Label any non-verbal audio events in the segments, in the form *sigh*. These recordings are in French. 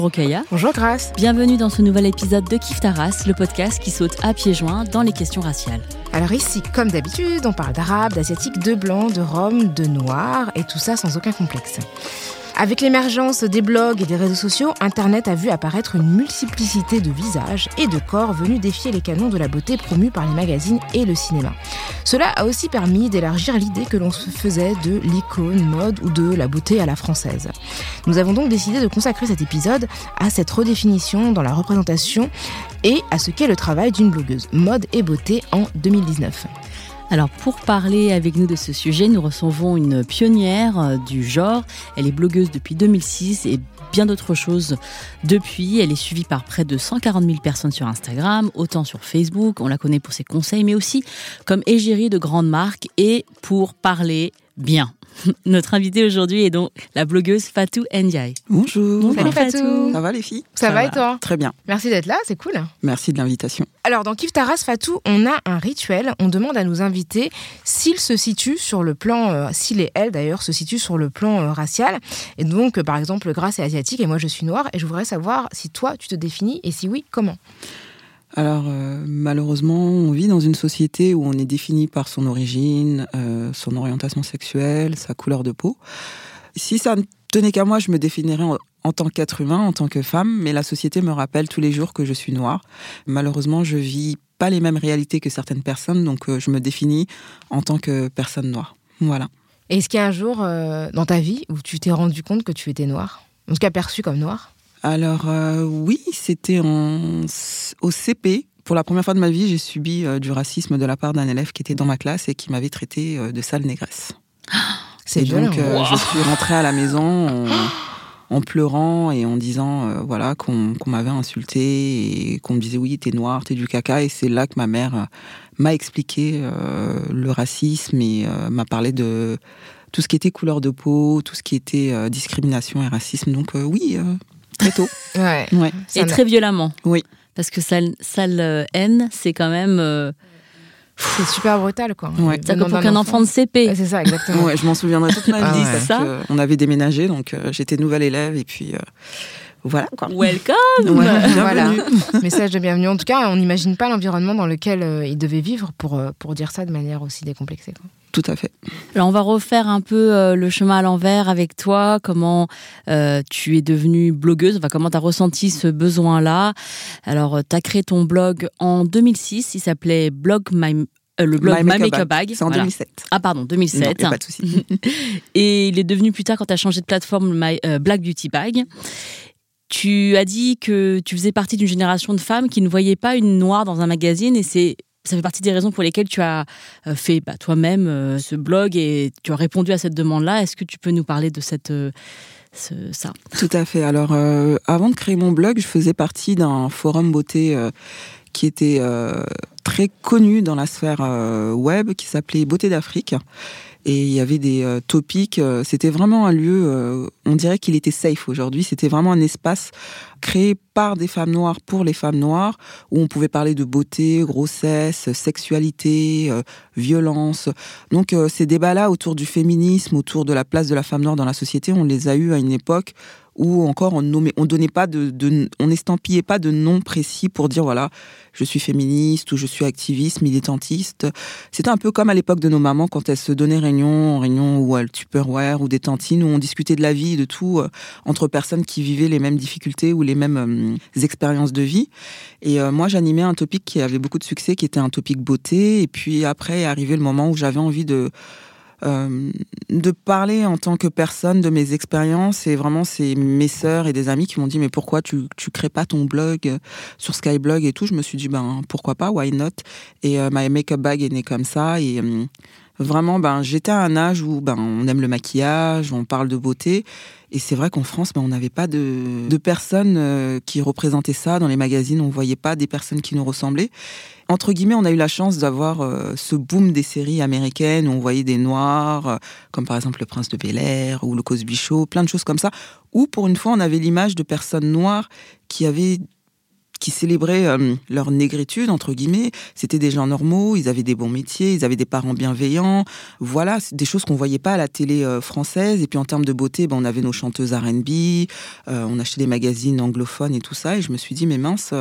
Bonjour Okaya. Bonjour Grace. Bienvenue dans ce nouvel épisode de Kif Taras, le podcast qui saute à pieds joints dans les questions raciales. Alors ici, comme d'habitude, on parle d'arabe, d'asiatique, de blanc, de rome, de noir, et tout ça sans aucun complexe. Avec l'émergence des blogs et des réseaux sociaux, Internet a vu apparaître une multiplicité de visages et de corps venus défier les canons de la beauté promus par les magazines et le cinéma. Cela a aussi permis d'élargir l'idée que l'on se faisait de l'icône mode ou de la beauté à la française. Nous avons donc décidé de consacrer cet épisode à cette redéfinition dans la représentation et à ce qu'est le travail d'une blogueuse mode et beauté en 2019. Alors pour parler avec nous de ce sujet, nous recevons une pionnière euh, du genre. Elle est blogueuse depuis 2006 et bien d'autres choses depuis. Elle est suivie par près de 140 000 personnes sur Instagram, autant sur Facebook. On la connaît pour ses conseils, mais aussi comme égérie de grandes marques et pour parler bien. *laughs* Notre invitée aujourd'hui est donc la blogueuse Fatou Ndiaye. Bonjour. Salut Fatou. Ça va les filles? Ça, va, et toi? Très bien. Merci d'être là, c'est cool. Merci de l'invitation. Alors dans Kif Taras Fatou, on a un rituel. On demande à nos invités s'ils se situent sur le plan, euh, s'il et elle d'ailleurs se situent sur le plan euh, racial. Et donc euh, par exemple, Grace est asiatique et moi je suis noire. Et je voudrais savoir si toi tu te définis et si oui, comment? Alors, euh, malheureusement, on vit dans une société où on est défini par son origine, euh, son orientation sexuelle, sa couleur de peau. Si ça ne tenait qu'à moi, je me définirais en, tant qu'être humain, en tant que femme, mais la société me rappelle tous les jours que je suis noire. Malheureusement, je vis pas les mêmes réalités que certaines personnes, donc euh, je me définis en tant que personne noire. Voilà. Est-ce qu'il y a un jour dans ta vie où tu t'es rendu compte que tu étais noire? En tout cas perçue comme noire? Alors euh, oui, c'était au CP. Pour la première fois de ma vie, j'ai subi euh, du racisme de la part d'un élève qui était dans ma classe et qui m'avait traité euh, de sale négresse. *gasps* C'est et donc, euh, je suis rentrée à la maison en, *gasps* en pleurant et en disant voilà qu'on m'avait insulté et qu'on me disait oui, t'es noir, t'es du caca. Et c'est là que ma mère m'a expliqué le racisme et m'a parlé de tout ce qui était couleur de peau, tout ce qui était discrimination et racisme. Donc oui, très tôt. Ouais. Ouais. C'est Et très violemment. Oui. Parce que sale, sale euh, haine, c'est quand même... euh, C'est super brutal quoi. Ouais. Que pour qu'un enfant de CP Ouais, C'est ça, exactement. Ouais, je m'en souviendrai toute ma Ah vie. C'est ça on avait déménagé, donc euh, j'étais nouvelle élève et puis euh, voilà quoi. Welcome Ouais, Voilà. Message de bienvenue. En tout cas, on n'imagine pas l'environnement dans lequel euh, il devait vivre pour, euh, pour dire ça de manière aussi décomplexée. quoi. Tout à fait. Alors on va refaire un peu euh, le chemin à l'envers avec toi, comment euh, tu es devenue blogueuse, enfin, comment tu as ressenti ce besoin-là? Alors tu as créé ton blog en 2006, il s'appelait blog My, euh, le blog My, Makeup Bag. C'est en Voilà. 2007. Ah pardon, Non, 2007. y a pas de souci. *laughs* Et il est devenu plus tard quand tu as changé de plateforme My, euh, Black Beauty Bag. Tu as dit que tu faisais partie d'une génération de femmes qui ne voyaient pas une noire dans un magazine et c'est ça fait partie des raisons pour lesquelles tu as euh, fait bah, toi-même euh, ce blog et tu as répondu à cette demande-là. Est-ce que tu peux nous parler de cette, euh, ça? Tout à fait. Alors, avant de créer mon blog, je faisais partie d'un forum beauté qui était très connu dans la sphère web, qui s'appelait Beauté d'Afrique. Et il y avait des euh, topics. euh, C'était vraiment un lieu, euh, on dirait qu'il était safe aujourd'hui. C'était vraiment un espace créé par des femmes noires pour les femmes noires, où on pouvait parler de beauté, grossesse, sexualité, violence. Donc ces débats-là autour du féminisme, autour de la place de la femme noire dans la société, on les a eus à une époque où encore on nommait, on donnait pas de, on estampillait pas de nom précis pour dire voilà, je suis féministe ou je suis activiste, militantiste. C'était un peu comme à l'époque de nos mamans quand elles se donnaient réunion, réunion ou à Tupperware ou des tantines où on discutait de la vie, de tout euh, entre personnes qui vivaient les mêmes difficultés ou les mêmes euh, expériences de vie. Et euh, moi, j'animais un topic qui avait beaucoup de succès, qui était un topic beauté. Et puis après est arrivé le moment où j'avais envie de euh, de parler en tant que personne de mes expériences et vraiment c'est mes sœurs et des amis qui m'ont dit mais pourquoi tu tu crées pas ton blog euh, sur Skyblog et tout? Je me suis dit ben pourquoi pas? Why not? Et euh, my makeup bag est né comme ça et euh, vraiment ben j'étais à un âge où ben on aime le maquillage on parle de beauté. Et c'est vrai qu'en France ben on n'avait pas de de personnes euh, qui représentaient ça. Dans les magazines on voyait pas des personnes qui nous ressemblaient. Entre guillemets, on a eu la chance d'avoir euh, ce boom des séries américaines où on voyait des noirs, euh, comme par exemple Le Prince de Bel Air ou Le Cosby Show, plein de choses comme ça, où pour une fois on avait l'image de personnes noires qui avaient qui célébraient euh, leur négritude entre guillemets. C'était des gens normaux, ils avaient des bons métiers, ils avaient des parents bienveillants. Voilà, des choses qu'on voyait pas à la télé euh, française. Et puis en termes de beauté, ben, on avait nos chanteuses R&B, on achetait des magazines anglophones et tout ça. Et je me suis dit mais mince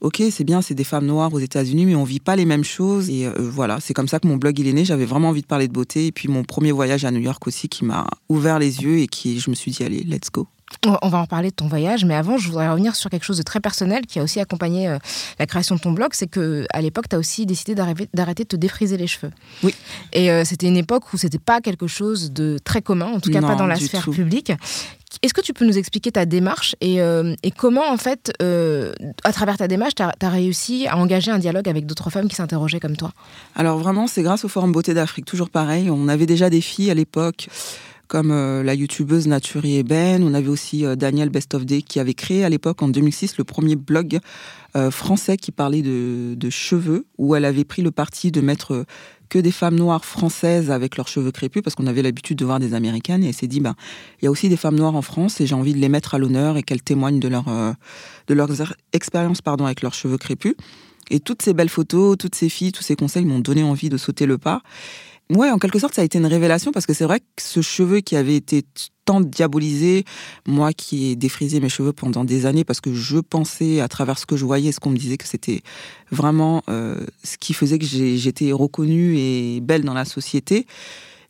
ok, c'est bien, c'est des femmes noires aux États-Unis, mais on vit pas les mêmes choses. Et euh, voilà, c'est comme ça que mon blog il est né. J'avais vraiment envie de parler de beauté. Et puis mon premier voyage à New York aussi qui m'a ouvert les yeux et qui, je me suis dit, allez, let's go. On va en parler de ton voyage, mais avant, je voudrais revenir sur quelque chose de très personnel qui a aussi accompagné euh, la création de ton blog. C'est que à l'époque, tu as aussi décidé d'arrêter de te défriser les cheveux. Oui. Et euh, c'était une époque où c'était pas quelque chose de très commun, en tout cas pas dans la sphère publique. Est-ce que tu peux nous expliquer ta démarche et, euh, comment, en fait, euh, à travers ta démarche, tu as, réussi à engager un dialogue avec d'autres femmes qui s'interrogeaient comme toi? Alors vraiment, c'est grâce au Forum Beauté d'Afrique, toujours pareil. On avait déjà des filles à l'époque comme euh, la youtubeuse Naturi Eben. On avait aussi Daniel Best of Day qui avait créé à l'époque, en 2006, le premier blog français qui parlait de, de, cheveux, où elle avait pris le parti de mettre que des femmes noires françaises avec leurs cheveux crépus, parce qu'on avait l'habitude de voir des américaines, et elle s'est dit, ben, il y a aussi des femmes noires en France, et j'ai envie de les mettre à l'honneur et qu'elles témoignent de leur, euh, de leurs expériences, pardon, avec leurs cheveux crépus. Et toutes ces belles photos, toutes ces filles, tous ces conseils m'ont donné envie de sauter le pas. Ouais, en quelque sorte, ça a été une révélation parce que c'est vrai que ce cheveu qui avait été tant diabolisé, moi qui ai défrisé mes cheveux pendant des années parce que je pensais à travers ce que je voyais, ce qu'on me disait que c'était vraiment euh, ce qui faisait que j'étais reconnue et belle dans la société.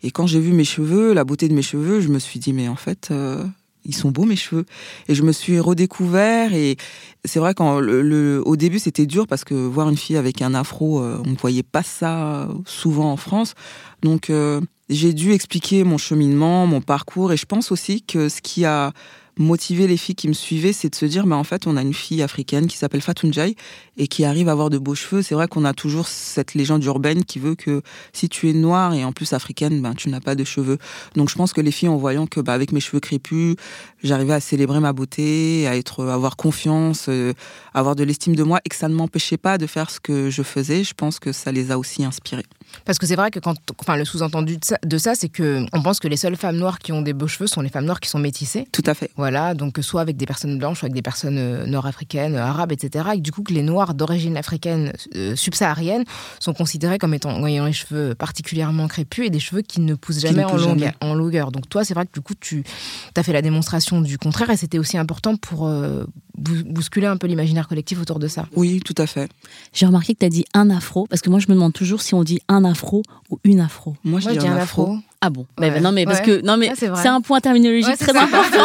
Et quand j'ai vu mes cheveux, la beauté de mes cheveux, je me suis dit mais en fait, euh, ils sont beaux mes cheveux. Et je me suis redécouvert et c'est vrai qu'au le, au début c'était dur parce que voir une fille avec un afro, euh, on ne voyait pas ça souvent en France. Donc euh, j'ai dû expliquer mon cheminement, mon parcours et je pense aussi que ce qui a motiver les filles qui me suivaient, c'est de se dire, mais en fait, on a une fille africaine qui s'appelle Fatunjai et qui arrive à avoir de beaux cheveux. C'est vrai qu'on a toujours cette légende urbaine qui veut que si tu es noire et en plus africaine, ben, tu n'as pas de cheveux. Donc, je pense que les filles, en voyant que, ben, avec mes cheveux crépus, j'arrivais à célébrer ma beauté, à être, à avoir confiance, euh, avoir de l'estime de moi et que ça ne m'empêchait pas de faire ce que je faisais. Je pense que ça les a aussi inspirées. Parce que c'est vrai que quand, enfin, le sous-entendu de ça, c'est que on pense que les seules femmes noires qui ont des beaux cheveux sont les femmes noires qui sont métissées. Tout à fait. Voilà, donc soit avec des personnes blanches, soit avec des personnes euh, nord-africaines, arabes, etc. Et du coup, que les noirs d'origine africaine euh, subsaharienne sont considérés comme étant ayant les cheveux particulièrement crépus et des cheveux qui ne poussent jamais, en, longueur, en, longueur. Donc toi, c'est vrai que du coup, tu as fait la démonstration du contraire et c'était aussi important pour euh, bousculer un peu l'imaginaire collectif autour de ça. Oui, tout à fait. J'ai remarqué que tu as dit un afro, parce que moi, je me demande toujours si on dit un afro ou une afro. Moi, je, dis, un afro. Ah bon Non mais parce que non mais c'est un point terminologique très important.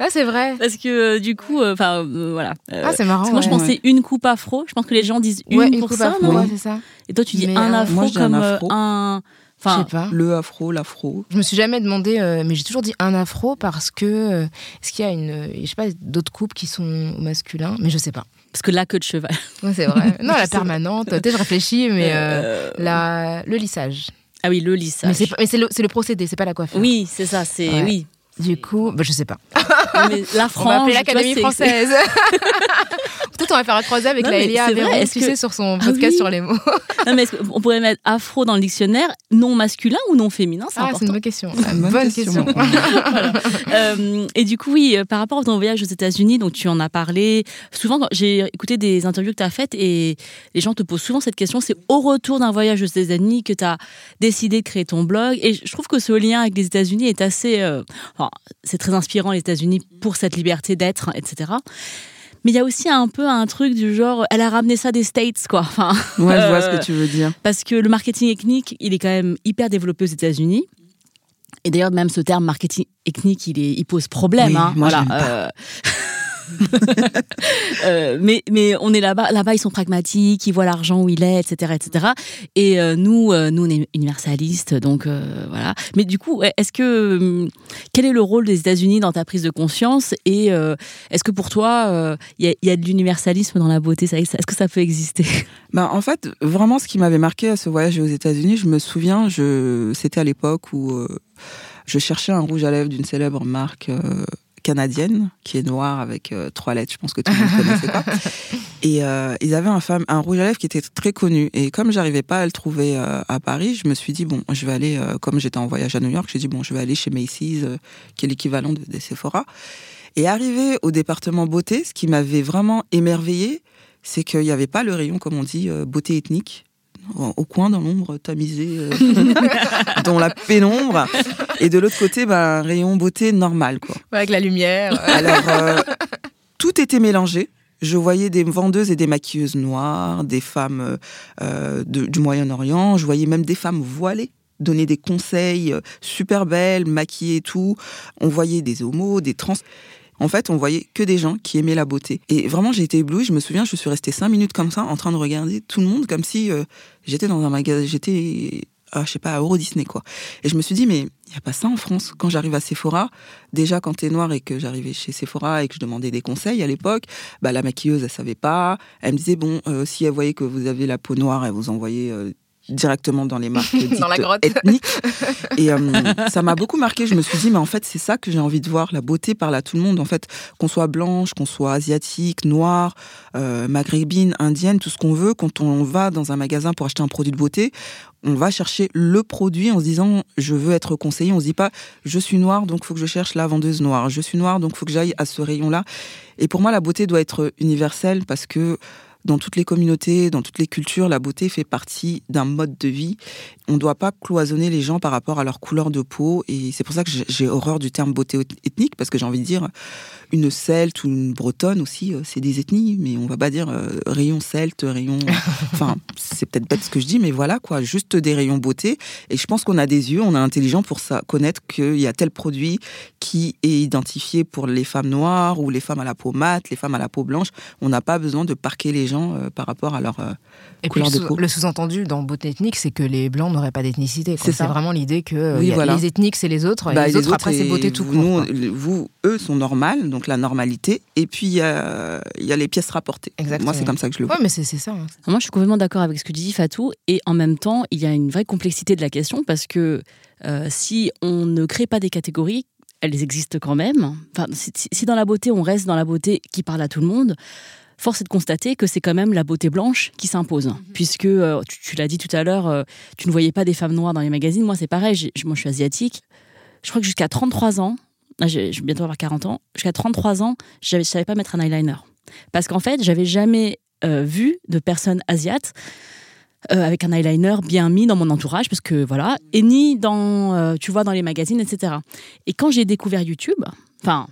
ah *laughs* c'est vrai. Parce que euh, du coup, euh, enfin euh, voilà. ah c'est marrant. moi je pensais une coupe afro. Je pense que les gens disent une, pour ça. c'est ça. Et toi tu dis un afro comme un. Enfin, je sais pas. Le afro, l'afro. Je me suis jamais demandé, mais j'ai toujours dit un afro parce que est-ce qu'il y a une, je sais pas, d'autres coupes qui sont masculins, mais je sais pas. Parce que la queue de cheval. c'est vrai. *laughs* Non, la permanente. Peut-être je réfléchis, mais la, le lissage. Ah oui, le lissage. Mais c'est le, le, procédé, c'est pas la coiffure. Oui, c'est ça, c'est oui. Du coup, bah, je sais pas. *laughs* *laughs* Mais la France. On va appeler l'Académie française. *laughs* Peut-être on va faire un croisé avec la Elia tu sais, sur son ah podcast sur les mots. *laughs* non, mais on pourrait mettre afro dans le dictionnaire, non masculin ou non féminin C'est ah, c'est une bonne question. Une bonne, question. Euh, et du coup, oui, euh, par rapport à ton voyage aux États-Unis, donc tu en as parlé. Souvent, j'ai écouté des interviews que tu as faites et les gens te posent souvent cette question. C'est au retour d'un voyage aux États-Unis que tu as décidé de créer ton blog. Et je trouve que ce lien avec les États-Unis est assez. Euh, c'est très inspirant, les États-Unis, pour cette liberté d'être, etc. Mais il y a aussi un peu un truc du genre, elle a ramené ça des States, quoi. Enfin, ouais, je vois ce que euh, tu veux dire. Parce que le marketing ethnique, il est quand même hyper développé aux États-Unis. Et d'ailleurs, même ce terme marketing ethnique, il, est, il pose problème. hein, moi, voilà. *laughs* *laughs* Euh, mais, mais on est là-bas, là-bas ils sont pragmatiques, ils voient l'argent où il est, etc., etc. Et euh, nous, euh, nous on est universalistes, donc voilà. Mais du coup, est-ce que hum, quel est le rôle des États-Unis dans ta prise de conscience? Et est-ce que pour toi, il y, a de l'universalisme dans la beauté? Est-ce que ça peut exister? *laughs* Bah, en fait, vraiment, ce qui m'avait marqué à ce voyage aux États-Unis, je me souviens, je, c'était à l'époque où je cherchais un rouge à lèvres d'une célèbre marque canadienne qui est noire avec euh, trois lettres. Je pense que tout le monde connaissait pas. *laughs* Et euh, ils avaient un, femme, un rouge à lèvres qui était très connu. Et comme j'arrivais pas à le trouver euh, à Paris, je me suis dit bon, je vais aller. comme j'étais en voyage à New York, j'ai dit bon, je vais aller chez Macy's, qui est l'équivalent de, des Sephora. Et arrivé au département beauté, ce qui m'avait vraiment émerveillé, c'est qu'il n'y avait pas le rayon, comme on dit, beauté ethnique au coin dans l'ombre tamisé euh, *laughs* dans la pénombre. Et de l'autre côté bah, un rayon beauté normal quoi. Avec la lumière. Alors euh, tout était mélangé. Je voyais des vendeuses et des maquilleuses noires des femmes du Moyen-Orient. Je voyais même des femmes voilées donner des conseils super belles maquillées et tout. On voyait des homos des trans en fait, on voyait que des gens qui aimaient la beauté. Et vraiment, j'ai été éblouie. Je me souviens, je suis restée cinq minutes comme ça, en train de regarder tout le monde, comme si euh, j'étais dans un magasin, j'étais, je sais pas, à Euro Disney, quoi. Et je me suis dit, mais il n'y a pas ça en France? Quand j'arrive à Sephora, déjà quand t'es noir et que j'arrivais chez Sephora et que je demandais des conseils à l'époque, bah, la maquilleuse, elle savait pas. Elle me disait, bon, euh, si elle voyait que vous avez la peau noire, elle vous envoyait euh, directement dans les marques *laughs* dans la grotte. ethniques. *laughs* Et euh, ça m'a beaucoup marqué. Je me suis dit, mais en fait, c'est ça que j'ai envie de voir. La beauté parle à tout le monde. En fait, qu'on soit blanche, qu'on soit asiatique, noire, euh, maghrébine, indienne, tout ce qu'on veut. Quand on va dans un magasin pour acheter un produit de beauté, on va chercher le produit en se disant, je veux être conseillé. On se dit pas, je suis noire, donc il faut que je cherche la vendeuse noire. Je suis noire, donc il faut que j'aille à ce rayon-là. Et pour moi, la beauté doit être universelle parce que dans toutes les communautés, dans toutes les cultures, la beauté fait partie d'un mode de vie. On ne doit pas cloisonner les gens par rapport à leur couleur de peau. Et c'est pour ça que j'ai horreur du terme beauté ethnique, parce que j'ai envie de dire, une celte ou une bretonne aussi, euh, c'est des ethnies, mais on va pas dire euh, rayon celte, rayon. *laughs* enfin, c'est peut-être bête ce que je dis, mais voilà quoi, juste des rayons beauté. Et je pense qu'on a des yeux, on est intelligent pour ça, connaître qu'il y a tel produit qui est identifié pour les femmes noires ou les femmes à la peau mate, les femmes à la peau blanche. On n'a pas besoin de parquer les gens euh, par rapport à leur et couleur puis, de peau. Le sous-entendu dans beauté ethnique, c'est que les blancs n'auraient pas d'ethnicité. C'est vraiment l'idée que les ethniques c'est les autres, et bah, les, autres, après c'est beauté tout court. vous, eux sont normales, donc la normalité. Et puis, il y a, les pièces rapportées. Exactement. Moi, c'est comme ça que je le vois. Mais c'est ça. Hein. Moi, je suis complètement d'accord avec ce que tu dis, Fatou. Et en même temps, il y a une vraie complexité de la question parce que euh, si on ne crée pas des catégories, elles existent quand même. Enfin, si, dans la beauté, on reste dans la beauté qui parle à tout le monde, force est de constater que c'est quand même la beauté blanche qui s'impose. Mhm. Puisque, euh, tu, l'as dit tout à l'heure, euh, tu ne voyais pas des femmes noires dans les magazines. Moi, c'est pareil. Moi, je suis asiatique. Je crois que jusqu'à 33 ans, ah, je vais bientôt avoir 40 ans, jusqu'à 33 ans, je ne savais pas mettre un eyeliner. Parce qu'en fait, j'avais jamais euh, vu de personnes asiates euh, avec un eyeliner bien mis dans mon entourage, parce que voilà, et ni dans, euh, tu vois, dans les magazines, etc. Et quand j'ai découvert YouTube, enfin,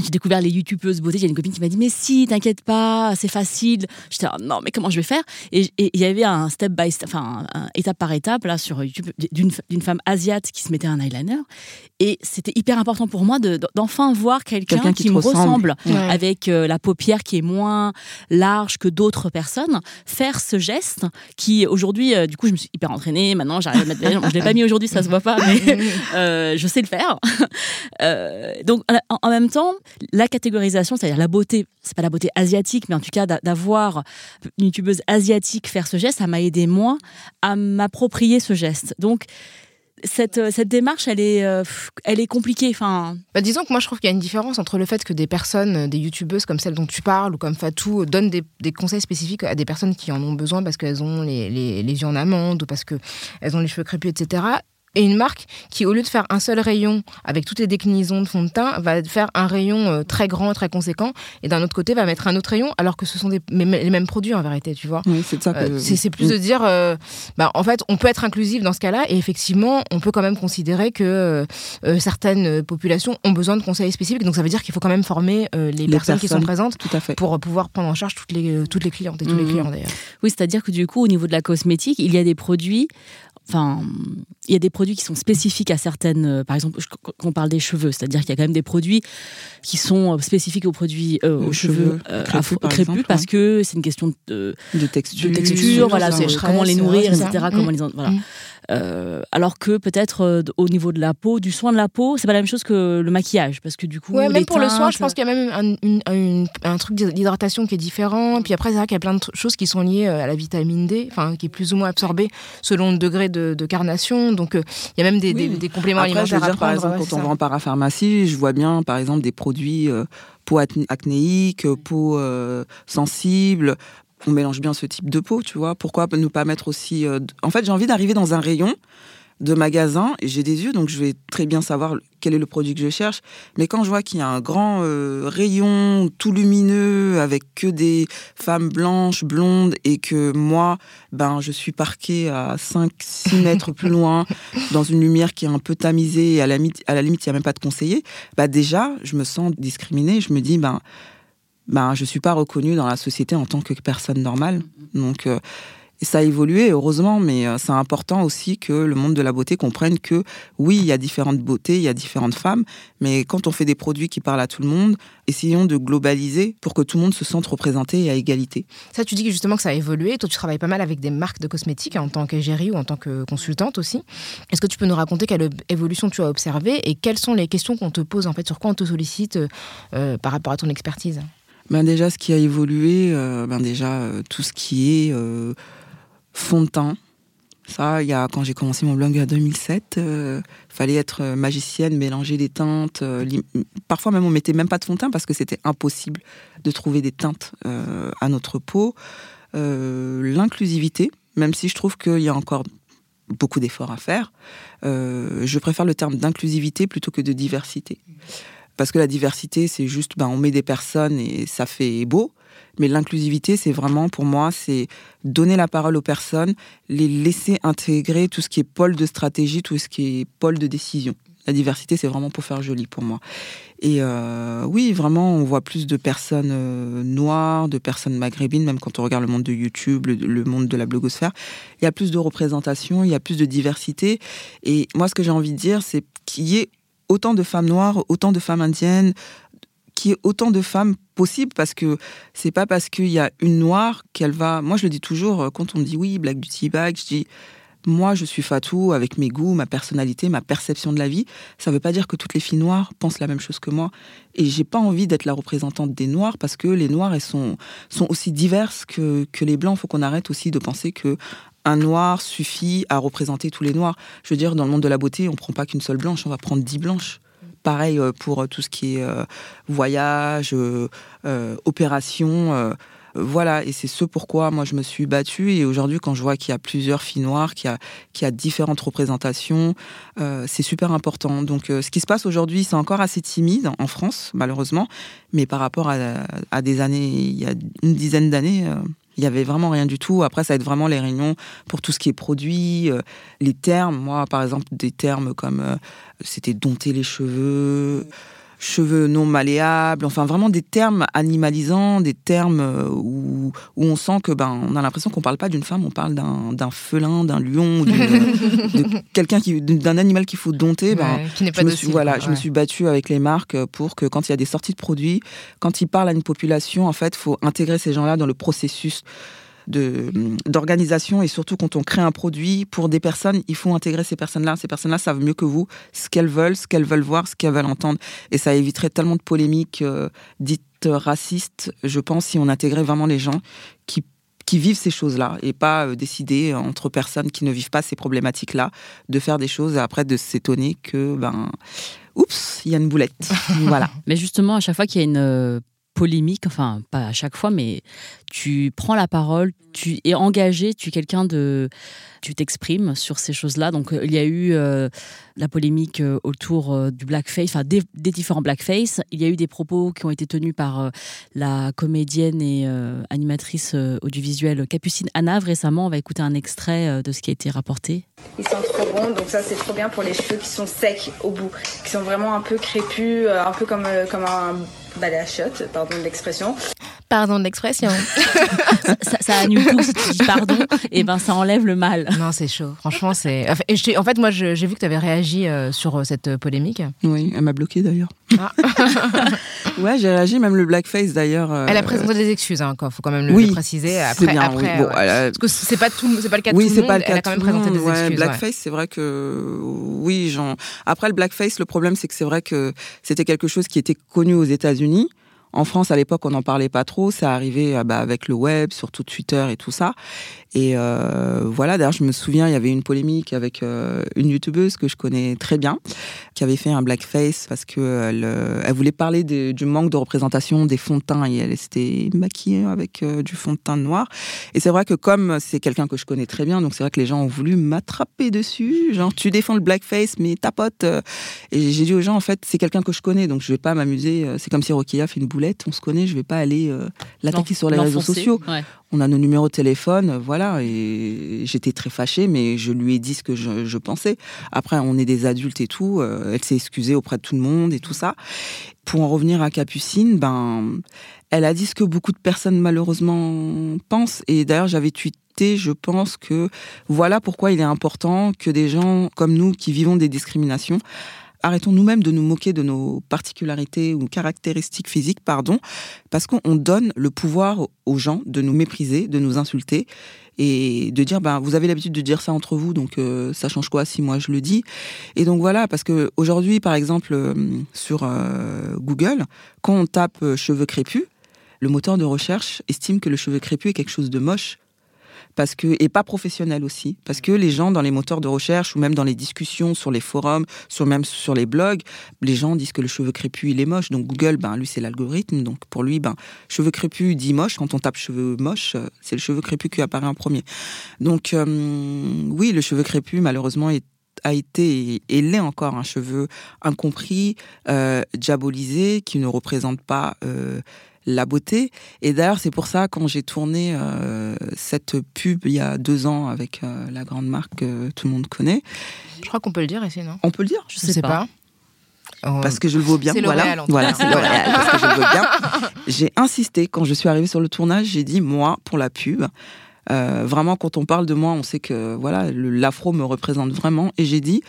j'ai découvert les youtubeuses beauté. Il y a une copine qui m'a dit Mais si, t'inquiète pas, c'est facile. J'étais Non, mais comment je vais faire? Et il y avait un step by step, enfin, un, étape par étape, là, sur YouTube, d'une femme asiate qui se mettait un eyeliner. Et c'était hyper important pour moi d'enfin voir quelqu'un qui, me ressemble, avec euh, la paupière qui est moins large que d'autres personnes, faire ce geste qui, aujourd'hui, euh, du coup, je me suis hyper entraînée. Maintenant, j'arrive à mettre. je ne l'ai pas mis aujourd'hui, ça se voit pas, mais *laughs* euh, je sais le faire. *laughs* donc, en même temps, la catégorisation, c'est-à-dire la beauté, c'est pas la beauté asiatique, mais en tout cas d'avoir une youtubeuse asiatique faire ce geste, ça m'a aidé moi à m'approprier ce geste. Donc cette, cette, démarche, elle est, euh, elle est compliquée. Enfin... Bah, disons que moi, je trouve qu'il y a une différence entre le fait que des personnes, des youtubeuses comme celle dont tu parles ou comme Fatou, donnent des, des conseils spécifiques à des personnes qui en ont besoin parce qu'elles ont les, les, les, yeux en amande ou parce qu'elles ont les cheveux crépus, etc et une marque qui, au lieu de faire un seul rayon avec toutes les déclinaisons de fond de teint, va faire un rayon euh, très grand, très conséquent, et d'un autre côté va mettre un autre rayon, alors que ce sont des, les mêmes produits en vérité, tu vois. Oui, c'est ça. Euh, c'est plus de dire, euh, bah, en fait, on peut être inclusif dans ce cas-là, et effectivement, on peut quand même considérer que certaines populations ont besoin de conseils spécifiques, donc ça veut dire qu'il faut quand même former les, personnes, qui sont présentes tout à fait. pour pouvoir prendre en charge toutes les, toutes les clientes et tous les mmh. clients d'ailleurs. Oui, c'est-à-dire que du coup, au niveau de la cosmétique, il y a des produits Enfin, il y a des produits qui sont spécifiques à certaines. Euh, par exemple, quand on parle des cheveux, c'est-à-dire qu'il y a quand même des produits qui sont euh, spécifiques aux produits euh, aux cheveux, crépus, parce que c'est une question de, de texture, de texture voilà, comment les nourrir, etc. Comment les, voilà. Mm. Euh, alors que peut-être euh, au niveau de la peau, du soin de la peau, c'est pas la même chose que le maquillage, parce que du coup, ouais, même pour le soin, je pense qu'il y a même un, un, truc d'hydratation qui est différent. Puis après, c'est vrai qu'il y a plein de choses qui sont liées euh, à la vitamine D, enfin, qui est plus ou moins absorbée selon le degré de, carnation. Donc, il y a même des, des, compléments alimentaires je à prendre. Par exemple, quand on va en parapharmacie, je vois bien, par exemple, des produits peau acnéique, peau sensible on mélange bien ce type de peau, tu vois. Pourquoi ne pas mettre aussi. Euh, en fait, j'ai envie d'arriver dans un rayon de magasin et j'ai des yeux, donc je vais très bien savoir quel est le produit que je cherche. Mais quand je vois qu'il y a un grand euh, rayon tout lumineux avec que des femmes blanches, blondes et que moi, ben, je suis parquée à 5-6 *laughs* mètres plus loin dans une lumière qui est un peu tamisée et à la, à la limite, il n'y a même pas de conseiller, bah déjà, je me sens discriminée. Je me dis, ben, ben, je suis pas reconnue dans la société en tant que personne normale. Donc, euh, ça a évolué, heureusement, mais euh, c'est important aussi que le monde de la beauté comprenne que oui, il y a différentes beautés, il y a différentes femmes, mais quand on fait des produits qui parlent à tout le monde, essayons de globaliser pour que tout le monde se sente représenté et à égalité. Ça, tu dis justement que ça a évolué. Toi, tu travailles pas mal avec des marques de cosmétiques en tant qu'égérie ou en tant que consultante aussi. Est-ce que tu peux nous raconter quelle évolution tu as observée et quelles sont les questions qu'on te pose en fait, sur quoi on te sollicite euh, par rapport à ton expertise? Ben déjà, ce qui a évolué, euh, ben déjà, tout ce qui est fond de teint. Ça, y a, quand j'ai commencé mon blog en 2007, il euh, fallait être magicienne, mélanger des teintes. Euh, parfois même, on mettait même pas de fond de teint parce que c'était impossible de trouver des teintes euh, à notre peau. L'inclusivité, même si je trouve qu'il y a encore beaucoup d'efforts à faire, je préfère le terme d'inclusivité plutôt que de diversité. Parce que la diversité, c'est juste, ben, on met des personnes et ça fait beau. Mais l'inclusivité, c'est vraiment, pour moi, c'est donner la parole aux personnes, les laisser intégrer tout ce qui est pôle de stratégie, tout ce qui est pôle de décision. La diversité, c'est vraiment pour faire joli pour moi. Et euh, oui, vraiment, on voit plus de personnes euh, noires, de personnes maghrébines, même quand on regarde le monde de YouTube, le, monde de la blogosphère. Il y a plus de représentation, il y a plus de diversité. Et moi, ce que j'ai envie de dire, c'est qu'il y ait autant de femmes noires, autant de femmes indiennes, qu'il y ait autant de femmes possibles parce que c'est pas parce qu'il y a une noire qu'elle va. Moi, je le dis toujours euh, quand on me dit oui, Black Beauty Bag, je dis moi, je suis Fatou avec mes goûts, ma personnalité, ma perception de la vie. Ça veut pas dire que toutes les filles noires pensent la même chose que moi. Et j'ai pas envie d'être la représentante des noirs parce que les noirs, elles sont, sont aussi diverses que, que les blancs. Faut qu'on arrête aussi de penser que un noir suffit à représenter tous les noirs. Je veux dire, dans le monde de la beauté, on prend pas qu'une seule blanche, on va prendre dix blanches. Pareil euh, pour euh, tout ce qui est euh, voyage, opération. Voilà, et c'est ce pourquoi moi je me suis battue. Et aujourd'hui, quand je vois qu'il y a plusieurs filles noires, qu'il y a, qu'il y a différentes représentations, c'est super important. Donc, ce qui se passe aujourd'hui, c'est encore assez timide en France, malheureusement. Mais par rapport à, à des années, il y a une dizaine d'années, il y avait vraiment rien du tout. Après, ça va être vraiment les réunions pour tout ce qui est produit, euh, les termes. Moi, par exemple, des termes comme euh, c'était dompter les cheveux cheveux non malléables, enfin vraiment des termes animalisants, des termes euh, où, où on sent que ben on a l'impression qu'on parle pas d'une femme, on parle d'un félin, d'un lion, *laughs* de quelqu'un qui d'un animal qu'il faut dompter. Ben, qui n'est pas je me suis, voilà, je me suis battue avec les marques pour que quand il y a des sorties de produits, quand ils parlent à une population, en fait, faut intégrer ces gens-là dans le processus d'organisation et surtout quand on crée un produit pour des personnes, il faut intégrer ces personnes-là. Ces personnes-là savent mieux que vous ce qu'elles veulent, ce qu'elles veulent voir, ce qu'elles veulent entendre. Et ça éviterait tellement de polémiques euh, dites racistes, je pense, si on intégrait vraiment les gens qui qui vivent ces choses-là et pas euh, décider entre personnes qui ne vivent pas ces problématiques-là de faire des choses et après de s'étonner que ben oups il y a une boulette *laughs* voilà mais justement à chaque fois qu'il y a une euh, polémique, enfin pas à chaque fois, mais tu prends la parole, tu es engagé, tu es quelqu'un de, tu t'exprimes sur ces choses-là. Donc euh, il y a eu euh, la polémique euh, autour du blackface, enfin des, différents blackface. Il y a eu des propos qui ont été tenus par la comédienne et animatrice audiovisuelle Capucine Anave récemment. On va écouter un extrait de ce qui a été rapporté. Ils sont trop bons, donc ça c'est trop bien pour les cheveux qui sont secs au bout, qui sont vraiment un peu crépus, un peu comme, comme un balai à shot, pardon de l'expression. Pardon de l'expression. *laughs* ça, ça, annule tout si tu dis pardon, *laughs* et ben ça enlève le mal. Non, c'est chaud. Franchement, c'est. En fait, moi, j'ai vu que tu avais réagi euh, sur euh, cette polémique. Oui, elle m'a bloqué d'ailleurs. Ah. *laughs* ouais, j'ai réagi, même le blackface d'ailleurs. Euh, elle a présenté des excuses, il hein, faut quand même le, préciser. Après, bien, après bon, Parce que c'est pas, tout, pas le cas de oui, tout le monde. Pas le cas elle a quand même présenté des excuses. Blackface, c'est vrai que. Oui, genre. Après, le blackface, le problème, c'est que c'est vrai que c'était quelque chose qui était connu aux États-Unis États-Unis. En France, à l'époque, on n'en parlait pas trop. Ça arrivait bah, avec le web, surtout Twitter et tout ça. Et euh, voilà, d'ailleurs, je me souviens, il y avait une polémique avec euh, une youtubeuse que je connais très bien, qui avait fait un blackface parce que elle, euh, voulait parler du manque de représentation des fonds de teint et elle s'était maquillée avec du fond de teint noir. Et c'est vrai que comme c'est quelqu'un que je connais très bien, donc c'est vrai que les gens ont voulu m'attraper dessus, genre tu défends le blackface, mais ta pote. Et j'ai dit aux gens, en fait, c'est quelqu'un que je connais, donc je vais pas m'amuser. C'est comme si Rokia fait une on se connaît, je vais pas aller l'attaquer sur les réseaux sociaux. On a nos numéros de téléphone, voilà et j'étais très fâchée, mais je lui ai dit ce que je, pensais. Après, on est des adultes et tout. Euh, elle s'est excusée auprès de tout le monde et tout ça. Pour en revenir à Capucine, ben, elle a dit ce que beaucoup de personnes malheureusement pensent. Et d'ailleurs, j'avais tweeté, je pense que voilà pourquoi il est important que des gens comme nous qui vivons des discriminations arrêtons nous-mêmes de nous moquer de nos particularités ou caractéristiques physiques, pardon, parce qu'on donne le pouvoir aux gens de nous mépriser, de nous insulter et de dire ben vous avez l'habitude de dire ça entre vous donc euh, ça change quoi si moi je le dis? Et donc voilà parce que aujourd'hui par exemple euh, sur euh, Google quand on tape cheveux crépus le moteur de recherche estime que le cheveu crépus est quelque chose de moche parce que et pas professionnel aussi parce que les gens dans les moteurs de recherche ou même dans les discussions sur les forums, sur même sur les blogs, les gens disent que le cheveu crépus il est moche. Donc Google, ben lui c'est l'algorithme, donc pour lui ben cheveux crépus dit moche. Quand on tape cheveux moches, euh, c'est le cheveu crépus qui apparaît en premier. Donc euh, oui, le cheveu crépus malheureusement a été et l'est encore un cheveu incompris, euh, diabolisé, qui ne représente pas la beauté. Et d'ailleurs, c'est pour ça, quand j'ai tourné euh, cette pub il y a deux ans avec euh, la grande marque que tout le monde connaît. Je crois qu'on peut le dire ici, non? On peut le dire? Je sais, sais pas. Parce que je le vois bien. Voilà, voilà c'est parce que je le vois bien. *laughs* J'ai insisté, quand je suis arrivée sur le tournage, j'ai dit, moi, pour la pub, euh, vraiment, quand on parle de moi, on sait que voilà, l'afro me représente vraiment. Et j'ai dit,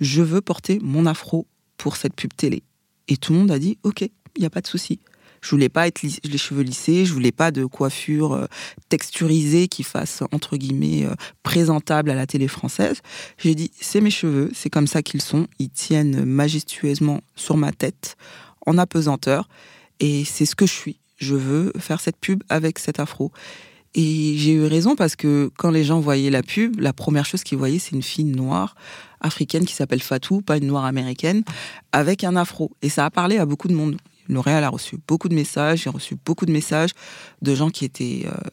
je veux porter mon afro pour cette pub télé. Et tout le monde a dit, ok, il n'y a pas de souci. Je voulais pas être les cheveux lissés, je voulais pas de coiffure euh, texturisée qui fasse entre guillemets euh, présentable à la télé française. J'ai dit c'est mes cheveux, c'est comme ça qu'ils sont, ils tiennent majestueusement sur ma tête en apesanteur et c'est ce que je suis. Je veux faire cette pub avec cet afro. Et j'ai eu raison parce que quand les gens voyaient la pub, la première chose qu'ils voyaient, c'est une fille noire africaine qui s'appelle Fatou, pas une noire américaine, avec un afro. Et ça a parlé à beaucoup de monde. L'Oréal a reçu beaucoup de messages, j'ai reçu beaucoup de messages de gens qui étaient euh,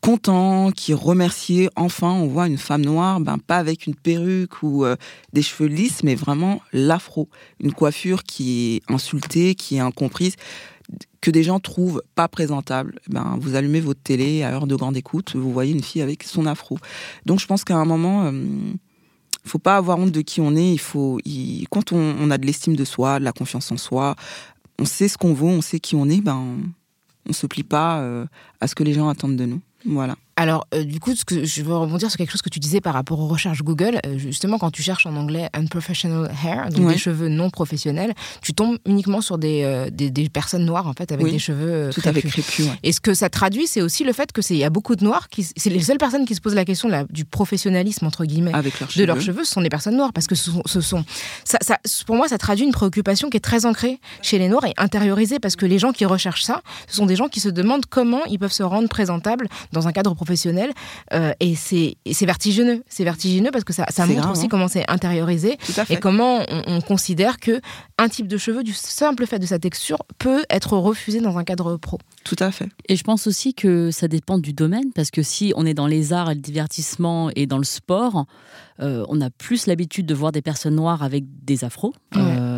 contents, qui remerciaient. Enfin, on voit une femme noire, ben pas avec une perruque ou euh, des cheveux lisses, mais vraiment l'afro, une coiffure qui est insultée, qui est incomprise, que des gens trouvent pas présentable. Ben vous allumez votre télé à heure de grande écoute, vous voyez une fille avec son afro. Donc je pense qu'à un moment euh, faut pas avoir honte de qui on est. Il faut, quand on, on, a de l'estime de soi, de la confiance en soi, on sait ce qu'on vaut, on sait qui on est, ben, on se plie pas euh, à ce que les gens attendent de nous. Voilà. Alors, euh, du coup, ce que je veux rebondir sur quelque chose que tu disais par rapport aux recherches Google. Euh, justement, quand tu cherches en anglais unprofessional hair, donc des cheveux non professionnels, tu tombes uniquement sur des, euh, des, personnes noires, en fait, avec des cheveux tout avec crépus. Et ce que ça traduit, c'est aussi le fait que c'est y a beaucoup de noirs qui, c'est les seules personnes qui se posent la question du professionnalisme entre guillemets de leurs cheveux, ce sont des personnes noires parce que ce sont, ce sont ça, ça, pour moi, ça traduit une préoccupation qui est très ancrée chez les noirs et intériorisée parce que les gens qui recherchent ça, ce sont des gens qui se demandent comment ils peuvent se rendre présentables dans un cadre professionnel. Euh, et c'est vertigineux. C'est vertigineux parce que ça, ça montre aussi hein. comment c'est intériorisé et comment on, considère que un type de cheveux, du simple fait de sa texture, peut être refusé dans un cadre pro. Tout à fait. Et je pense aussi que ça dépend du domaine parce que si on est dans les arts et le divertissement et dans le sport, euh, on a plus l'habitude de voir des personnes noires avec des afros. Euh,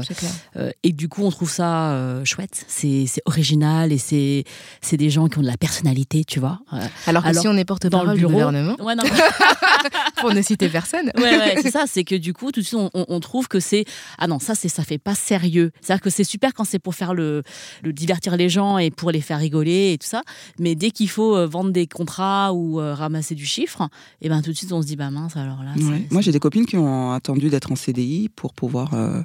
euh, et du coup, on trouve ça chouette. C'est original et c'est des gens qui ont de la personnalité, tu vois. alors que si on est porte-parole du gouvernement, ouais, *laughs* pour ne citer personne. Ouais, ouais c'est ça. C'est que du coup, tout de suite, on, trouve que c'est ah non, ça c'est ça fait pas sérieux. C'est-à-dire que c'est super quand c'est pour faire le, le, divertir les gens et pour les faire rigoler et tout ça. Mais dès qu'il faut vendre des contrats ou ramasser du chiffre, et eh ben tout de suite on se dit bah mince alors là. Moi, j'ai des copines qui ont attendu d'être en CDI pour pouvoir euh,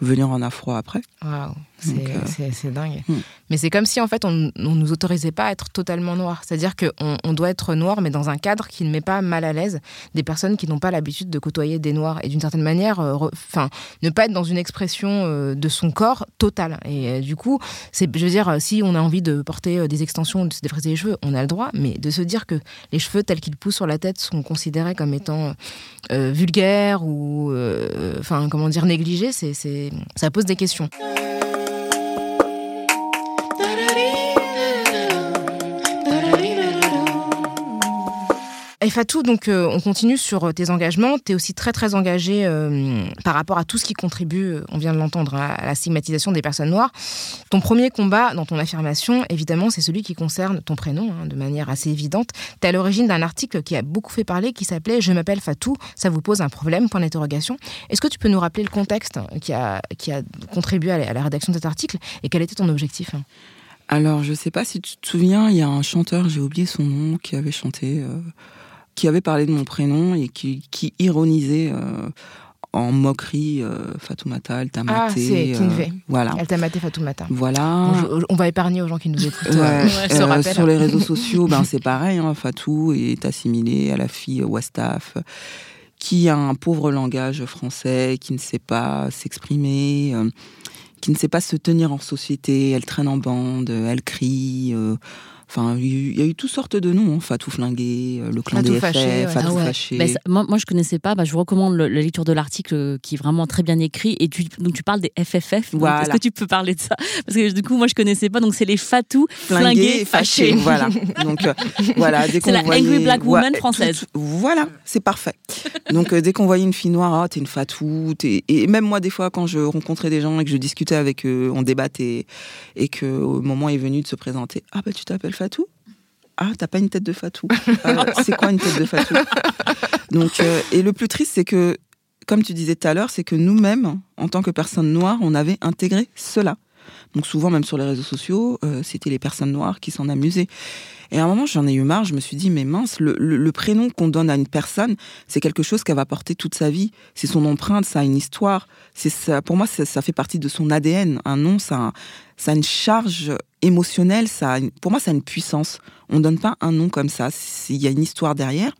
venir en afro après. Waouh, c'est euh, c'est- dingue. hmm. Mais c'est comme si en fait on, on nous autorisait pas à être totalement noir. C'est-à-dire qu'on on doit être noir, mais dans un cadre qui ne met pas mal à l'aise des personnes qui n'ont pas l'habitude de côtoyer des noirs et d'une certaine manière, euh, enfin, ne pas être dans une expression euh, de son corps totale. Et du coup, je veux dire, si on a envie de porter des extensions de se défriser les cheveux, on a le droit, mais de se dire que les cheveux tels qu'ils poussent sur la tête sont considérés comme étant vulgaires ou, enfin, comment dire, négligés, c'est, ça pose des questions. Et Fatou, donc euh, on continue sur euh, tes engagements. Tu es aussi très très engagé euh, par rapport à tout ce qui contribue, on vient de l'entendre, à, la stigmatisation des personnes noires. Ton premier combat dans ton affirmation, évidemment, c'est celui qui concerne ton prénom, hein, de manière assez évidente. Tu es à l'origine d'un article qui a beaucoup fait parler, qui s'appelait Je m'appelle Fatou, ça vous pose un problème Point d'interrogation. Est-ce que tu peux nous rappeler le contexte qui a, contribué à la, rédaction de cet article et quel était ton objectif hein? Alors, je sais pas si tu te souviens, il y a un chanteur, j'ai oublié son nom, qui avait chanté, qui avait parlé de mon prénom et qui, qui ironisait euh, en moquerie euh, Fatoumata, elle t'a Ah, c'est Kinvey. voilà. Elle t'a maté Fatoumata. Voilà. Bon, je- on va épargner aux gens qui nous écoutent. Euh, euh, *laughs* sur les réseaux sociaux, ben c'est pareil. Hein, Fatou est assimilée à la fille euh, Wastaf, euh, qui a un pauvre langage français, qui ne sait pas s'exprimer, euh, qui ne sait pas se tenir en société. Elle traîne en bande, euh, elle crie. Enfin, il y a eu- toutes sortes de noms. hein, Fatou flingué, euh, le clan Fatou des fâché, FF, ouais. Fatou Ah ouais. fâché. Ben, ça- moi, moi, je connaissais pas. Bah, je vous recommande le- la lecture de l'article euh, qui est vraiment très bien écrit. Et tu, donc, tu parles des FFF. Voilà. Est-ce que tu peux parler de ça? Parce que du coup, moi, je connaissais pas. Donc, c'est les fatous, flingué, flingués, fâché. fâchés. Voilà. Donc euh, voilà, dès *laughs* C'est la voyait- angry black woman Ouais, française. tout- voilà, c'est parfait. Donc euh, dès qu'on voyait une fille noire, ah, t'es une fatou. t'es- Et même moi, des fois, quand je rencontrais des gens et que je discutais avec eux, on débattait et que au moment est venu de se présenter, ah bah tu t'appelles Fatou? Ah, t'as pas une tête de fatou. Ah, c'est quoi une tête de fatou? Donc, euh, et le plus triste, c'est que, comme tu disais tout à l'heure, c'est que nous-mêmes, en tant que personnes noires, on avait intégré cela. Donc souvent, même sur les réseaux sociaux, euh, c'était les personnes noires qui s'en amusaient. Et à un moment, j'en ai eu marre. Je me suis dit, mais mince, le, prénom qu'on donne à une personne, c'est quelque chose qu'elle va porter toute sa vie. C'est son empreinte, ça a une histoire. C'est ça. Pour moi, ça, fait partie de son ADN. Un nom, ça, a- une charge émotionnelle. Ça, pour moi, ça a une puissance. On donne pas un nom comme ça. Il y a une histoire derrière.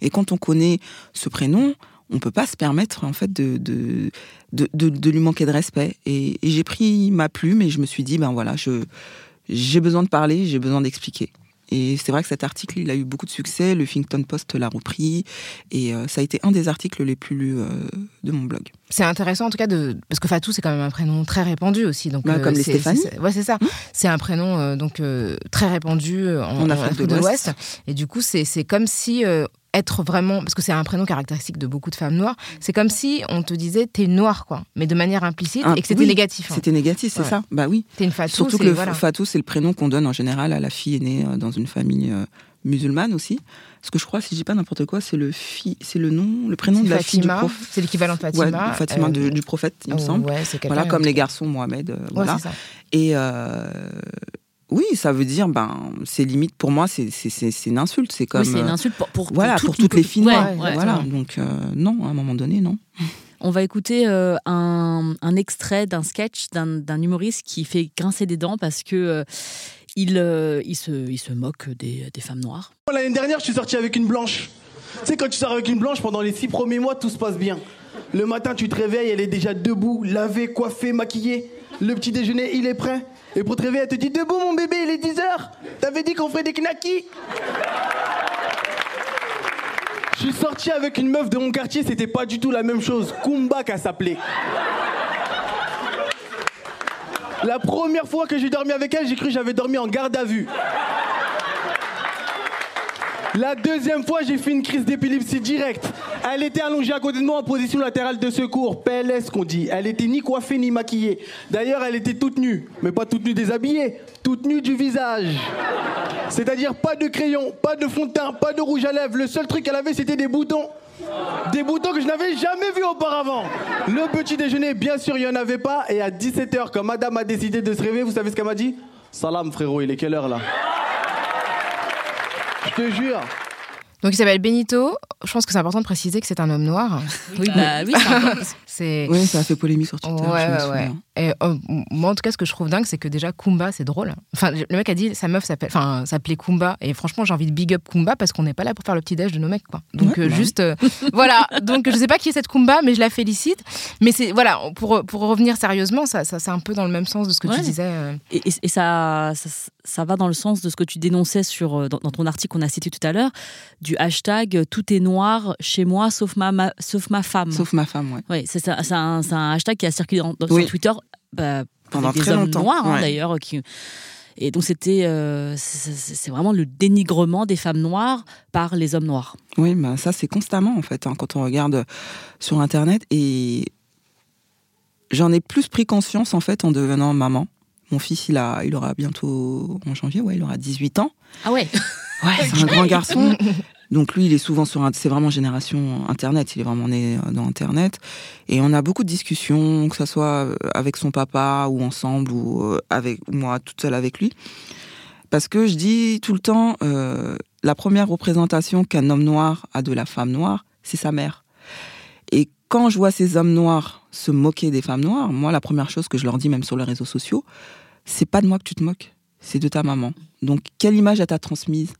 Et quand on connaît ce prénom, on peut pas se permettre en fait de- de lui manquer de respect. Et, et j'ai pris ma plume et je me suis dit ben voilà, je j'ai besoin de parler, j'ai besoin d'expliquer. Et c'est vrai que cet article, il a eu beaucoup de succès. Le Huffington Post l'a repris et euh, ça a été un des articles les plus lus euh, de mon blog. C'est intéressant en tout cas de parce que Fatou c'est quand même un prénom très répandu aussi donc Bah, comme les Stéphanie. ouais c'est ça c'est un prénom euh, donc euh, très répandu euh, en, En en Afrique de l'Ouest. et du coup c'est c'est comme si euh, être vraiment parce que c'est un prénom caractéristique de beaucoup de femmes noires c'est comme si on te disait t'es noire quoi mais de manière implicite Ah, et que c'était oui, négatif hein. C'était négatif, c'est Ouais. ça Bah oui. t'es une Fatou Surtout que le voilà. Fatou, c'est le prénom qu'on donne en général à la fille née euh, dans une famille euh, musulmane aussi. Parce que je crois, si je dis pas n'importe quoi, c'est le, fi- c'est le nom, le prénom de la fille du prophète. c'est l'équivalent de Fatima Ouais, Fatima euh, du prophète, il me oh, semble. ouais, Voilà, comme les garçons, Mohamed. euh, voilà. ça. Et euh, oui, ça veut dire, ben, c'est limite pour moi, c'est c'est- c'est- c'est une insulte. C'est comme. Oui, c'est une euh, insulte pour, pour, voilà, toute pour toutes les filles Ouais, voilà, donc euh, non, à un moment donné, non. On va écouter euh, un, un extrait d'un sketch d'un d'un humoriste qui fait grincer des dents parce que euh, il, euh, il, se, il se moque des, des femmes noires. L'année dernière, je suis sorti avec une blanche. Tu sais, quand tu sors avec une blanche, pendant les six premiers mois, tout se passe bien. Le matin, tu te réveilles, elle est déjà debout, lavée, coiffée, maquillée. Le petit déjeuner, il est prêt. Et pour te réveiller, elle te dit Debout, mon bébé, il est 10 heures. T'avais dit qu'on ferait des knackis. Je suis sorti avec une meuf de mon quartier, c'était pas du tout la même chose. Kumba qu'elle s'appelait. La première fois que j'ai dormi avec elle, j'ai cru que j'avais dormi en garde à vue. La deuxième fois, j'ai fait une crise d'épilepsie directe. Elle était allongée à côté de moi en position latérale de secours, PLS qu'on dit. Elle était ni coiffée ni maquillée. D'ailleurs, elle était toute nue, mais pas toute nue déshabillée, toute nue du visage. C'est-à-dire pas de crayon, pas de fond de teint, pas de rouge à lèvres. Le seul truc qu'elle avait, c'était des boutons. Des boutons que je n'avais jamais vus auparavant. Le petit déjeuner, bien sûr, il n'y en avait pas. Et à 17h, quand madame a décidé de se réveiller, vous savez ce qu'elle m'a dit? Salam, frérot, il est quelle heure là? Je te jure. Donc il s'appelle Benito. Je pense que c'est important de préciser que c'est un homme noir. *laughs* Oui, bah, oui, c'est *laughs* Oui, ça a fait polémique sur Twitter. Ouais, je me ouais, ouais. Et, euh, moi, en tout cas, ce que je trouve dingue, c'est que déjà, Kumba, c'est drôle. Enfin, le mec a dit, sa meuf s'appelle, enfin, s'appelait Kumba. Et franchement, j'ai envie de big up Kumba parce qu'on n'est pas là pour faire le petit-déj de nos mecs, quoi. Donc, Ouais, euh, bah juste, euh, *laughs* voilà. Donc, je sais pas qui est cette Kumba, mais je la félicite. Mais c'est, voilà, pour, pour revenir sérieusement, ça, ça, c'est un peu dans le même sens de ce que Ouais. tu disais. euh. Et, et- et ça, ça, ça va dans le sens de ce que tu dénonçais sur, dans, dans ton article qu'on a cité tout à l'heure, du hashtag euh, Tout est noir chez moi sauf ma, ma- sauf ma femme. Sauf ma femme, ouais. Ouais, c'est un, un hashtag qui a circulé Oui. sur Twitter bah, Pendant avec des très hommes longtemps, noirs hein, ouais. d'ailleurs. Qui... Et donc c'était, euh, c'est vraiment le dénigrement des femmes noires par les hommes noirs. Oui, bah, ça c'est constamment en fait hein, quand on regarde sur internet et j'en ai plus pris conscience en fait en devenant maman. Mon fils, il a, il aura bientôt en janvier, ouais, il aura 18 ans. Ah ouais. Ouais, c'est un grand garçon. Donc lui, il est souvent sur, c'est vraiment génération internet. Il est vraiment né euh, dans internet. Et on a beaucoup de discussions, que ce soit euh, avec son papa ou ensemble ou euh, avec moi toute seule avec lui. Parce que je dis tout le temps, euh, la première représentation qu'un homme noir a de la femme noire, c'est sa mère. Et quand je vois ces hommes noirs se moquer des femmes noires, moi, la première chose que je leur dis, même sur les réseaux sociaux, c'est pas de moi que tu te moques, c'est de ta maman. Donc, quelle image elle t'a transmise?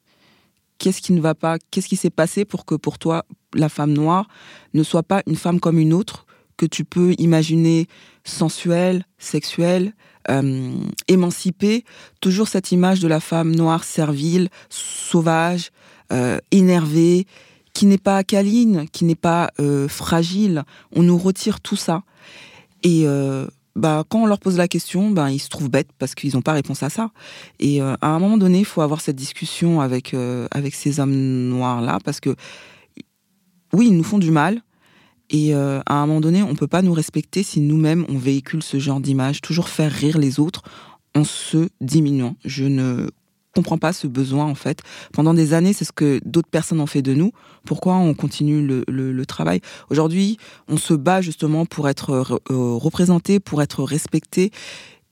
Qu'est-ce qui ne va pas Qu'est-ce qui s'est passé pour que pour toi, la femme noire ne soit pas une femme comme une autre que tu peux imaginer sensuelle, sexuelle, euh, émancipée Toujours cette image de la femme noire servile, sauvage, euh, énervée, qui n'est pas câline, qui n'est pas euh, fragile. On nous retire tout ça. Et bah, quand on leur pose la question, bah, ils se trouvent bêtes parce qu'ils n'ont pas réponse à ça. Et euh, à un moment donné, il faut avoir cette discussion avec, euh, avec ces hommes noirs-là parce que, oui, ils nous font du mal. Et euh, à un moment donné, on ne peut pas nous respecter si nous-mêmes, on véhicule ce genre d'image, toujours faire rire les autres en se diminuant. Je ne comprends pas ce besoin, en fait. Pendant des années, c'est ce que d'autres personnes ont fait de nous. Pourquoi on continue le, travail? Aujourd'hui, on se bat justement pour être re- euh, représenté, pour être respecté.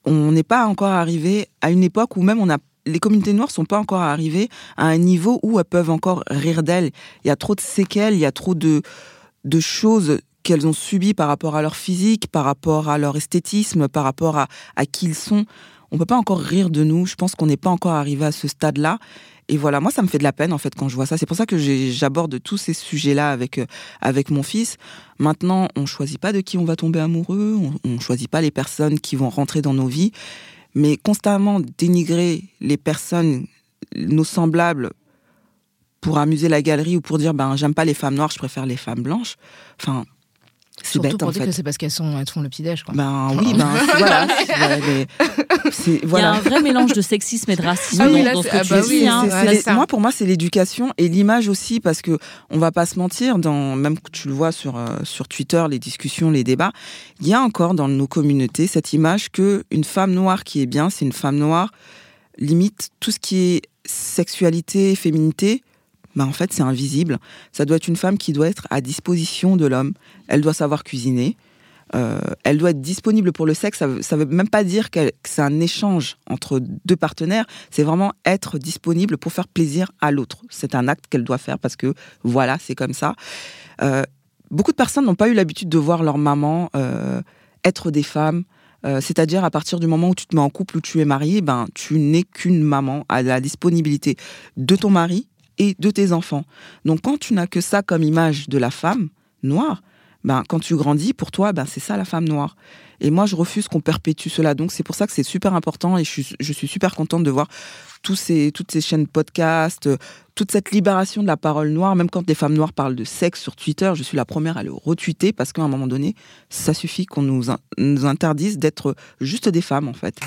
On n'est pas encore arrivé à une époque où même on a les communautés noires sont pas encore arrivées à un niveau où elles peuvent encore rire d'elles. Il y a trop de séquelles, il y a trop de, de choses qu'elles ont subies par rapport à leur physique, par rapport à leur esthétisme, par rapport à, à qui ils sont. On peut pas encore rire de nous. Je pense qu'on n'est pas encore arrivé à ce stade-là. Et voilà, moi, ça me fait de la peine, en fait, quand je vois ça. C'est pour ça que j'aborde tous ces sujets-là avec, euh, avec mon fils. Maintenant, on choisit pas de qui on va tomber amoureux. On, on choisit pas les personnes qui vont rentrer dans nos vies. Mais constamment dénigrer les personnes, nos semblables, pour amuser la galerie ou pour dire, ben, j'aime pas les femmes noires, je préfère les femmes blanches. Enfin, c'est Surtout bête, pour en dire fait. que c'est parce qu'elles sont, elles font le petit-déj, quoi. Ben oui, ben c'est- voilà. *laughs* c'est- Il y a un vrai mélange de sexisme et de racisme Ah oui, dans, là, dans ce que ah tu bah dis. oui, hein. C'est- c'est ça. moi, pour moi, c'est l'éducation et l'image aussi, parce que on va pas se mentir, dans, même que tu le vois sur, euh, sur Twitter, les discussions, les débats, il y a encore dans nos communautés cette image que une femme noire qui est bien, c'est une femme noire, limite tout ce qui est sexualité, féminité, bah en fait, c'est invisible. Ça doit être une femme qui doit être à disposition de l'homme. Elle doit savoir cuisiner. Euh, elle doit être disponible pour le sexe. Ça ça veut même pas dire que c'est un échange entre deux partenaires. C'est vraiment être disponible pour faire plaisir à l'autre. C'est un acte qu'elle doit faire parce que voilà, c'est comme ça. Euh, beaucoup de personnes n'ont pas eu l'habitude de voir leur maman euh, être des femmes. C'est-à-dire à partir du moment où tu te mets en couple ou tu es marié, ben tu n'es qu'une maman à la disponibilité de ton mari et de tes enfants. Donc quand tu n'as que ça comme image de la femme noire, ben quand tu grandis, pour toi, ben c'est ça la femme noire. Et moi, je refuse qu'on perpétue cela. Donc c'est pour ça que c'est super important et je suis, super contente de voir toutes ces chaînes podcast, euh, toute cette libération de la parole noire, même quand des femmes noires parlent de sexe sur Twitter, je suis la première à le retweeter parce qu'à un moment donné, ça suffit qu'on nous interdise d'être juste des femmes en fait.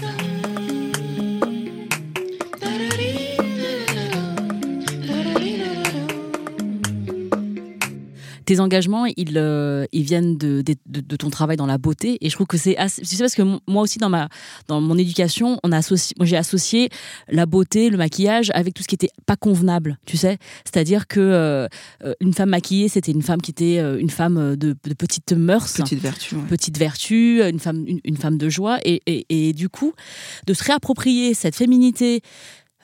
Tes engagements, ils, euh, ils viennent de, de, de- ton travail dans la beauté. Et je trouve que c'est assez. Tu sais, parce que moi aussi, dans, ma, dans mon éducation, on a associé, moi, j'ai associé la beauté, le maquillage avec tout ce qui était pas convenable, tu sais. C'est-à-dire que euh, euh, une femme maquillée, c'était une femme qui était euh, une femme de, de petites mœurs. Petite vertu. ouais. petite vertu, une femme, une, une femme de joie, et, et, et du coup, de se réapproprier cette féminité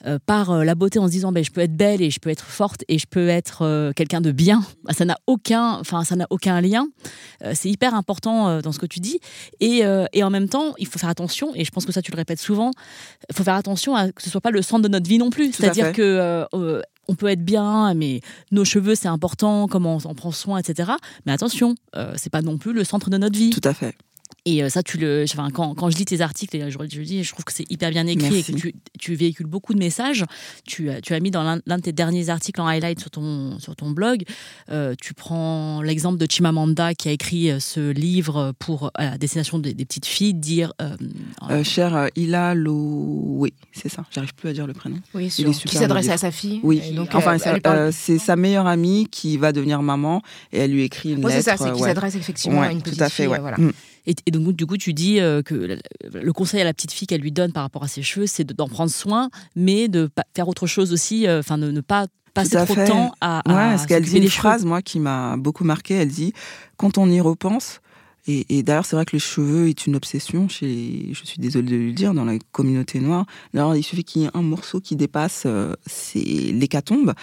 euh, par euh, la beauté en se disant ben, je peux être belle et je peux être forte et je peux être euh, quelqu'un de bien, bah, ça n'a aucun, enfin ça n'a aucun lien. c'est hyper important dans ce que tu dis et, et, en même temps il faut faire attention et je pense que ça tu le répètes souvent. Il faut faire attention à que ce soit pas le centre de notre vie non plus. C'est-à-dire que on peut être bien, mais nos cheveux c'est important, comment on en prend soin, etc. Mais attention, c'est pas non plus le centre de notre vie. Tout à fait. Et euh, ça, tu le, enfin, quand, quand, je lis tes articles, je, je, dis, je trouve que c'est hyper bien écrit et que tu, tu, véhicules beaucoup de messages. Tu, tu as mis dans l'un de tes derniers articles en highlight sur ton, sur ton blog, euh, tu prends l'exemple de Chimamanda qui a écrit euh, ce livre pour à destination des, petites filles, dire. Euh, cher Ila oui, c'est ça. J'arrive plus à dire le prénom. Oui, sûr. qui s'adresse à sa fille. Oui. Donc, enfin, c'est sa meilleure amie qui va devenir maman et elle lui écrit une lettre. c'est ça, c'est qui s'adresse effectivement à une petite tout à fait, fille. Voilà. Mm. Et, donc, du coup, tu dis euh, que le conseil à la petite fille qu'elle lui donne par rapport à ses cheveux, c'est d'en prendre soin, mais de faire autre chose aussi, euh, enfin, de ne pas passer trop de temps à. à ouais, parce qu'elle dit une phrase, moi, qui m'a beaucoup marqué. Elle dit Quand on y repense, et, d'ailleurs, c'est vrai que les cheveux est une obsession chez, je suis désolée de le dire, dans la communauté noire. Alors, il suffit qu'il y ait un morceau qui dépasse, euh, c'est l'hécatombe.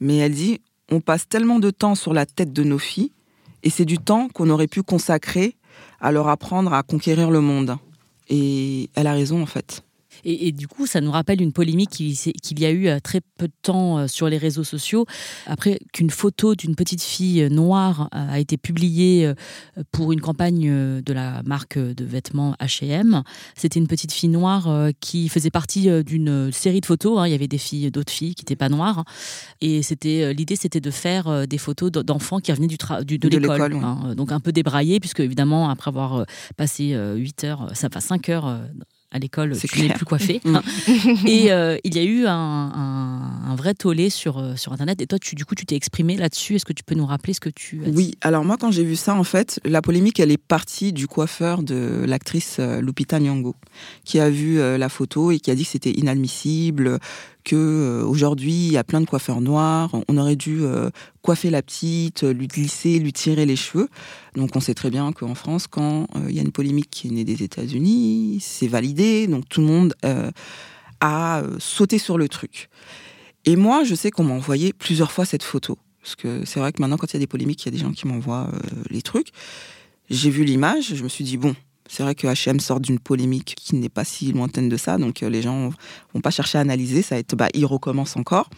Mais elle dit, on passe tellement de temps sur la tête de nos filles, et c'est du temps qu'on aurait pu consacrer à leur apprendre à conquérir le monde. Et elle a raison en fait. Et, du coup, ça nous rappelle une polémique qu'il y a eu euh, très peu de temps euh, sur les réseaux sociaux, après qu'une photo d'une petite fille euh, noire a été publiée pour une campagne de la marque de vêtements H&M. C'était une petite fille noire qui faisait partie d'une série de photos. Hein. Il y avait des filles, d'autres filles qui n'étaient pas noires. Et c'était l'idée, c'était de faire des photos d'enfants qui revenaient du, de, l'école. Hein. Donc un peu débraillés, puisque évidemment, après avoir passé 8 heures, enfin 5 heures à l'école, tu n'es plus coiffé. Mm. *laughs* et euh, il y a eu un, vrai tollé sur, euh, sur Internet. Et toi, tu, du coup, tu t'es exprimé là-dessus. Est-ce que tu peux nous rappeler ce que tu as Oui, alors moi, quand j'ai vu ça, en fait, la polémique, elle est partie du coiffeur de l'actrice euh, Lupita Nyong'o, qui a vu la photo et qui a dit que c'était inadmissible, que euh, aujourd'hui il y a plein de coiffeurs noirs, on aurait dû euh, coiffer la petite, lui glisser, lui tirer les cheveux. Donc on sait très bien qu'en France, quand euh, il y a une polémique qui est née des États-Unis, c'est validé, donc tout le monde a sauté sur le truc. Et moi, je sais qu'on m'a envoyé plusieurs fois cette photo, parce que c'est vrai que maintenant, quand il y a des polémiques, il y a des gens qui m'envoient les trucs. J'ai vu l'image, je me suis dit bon, c'est vrai que H&M sort d'une polémique qui n'est pas si lointaine de ça, donc euh, les gens vont pas chercher à analyser, ça va être, bah, il recommence encore.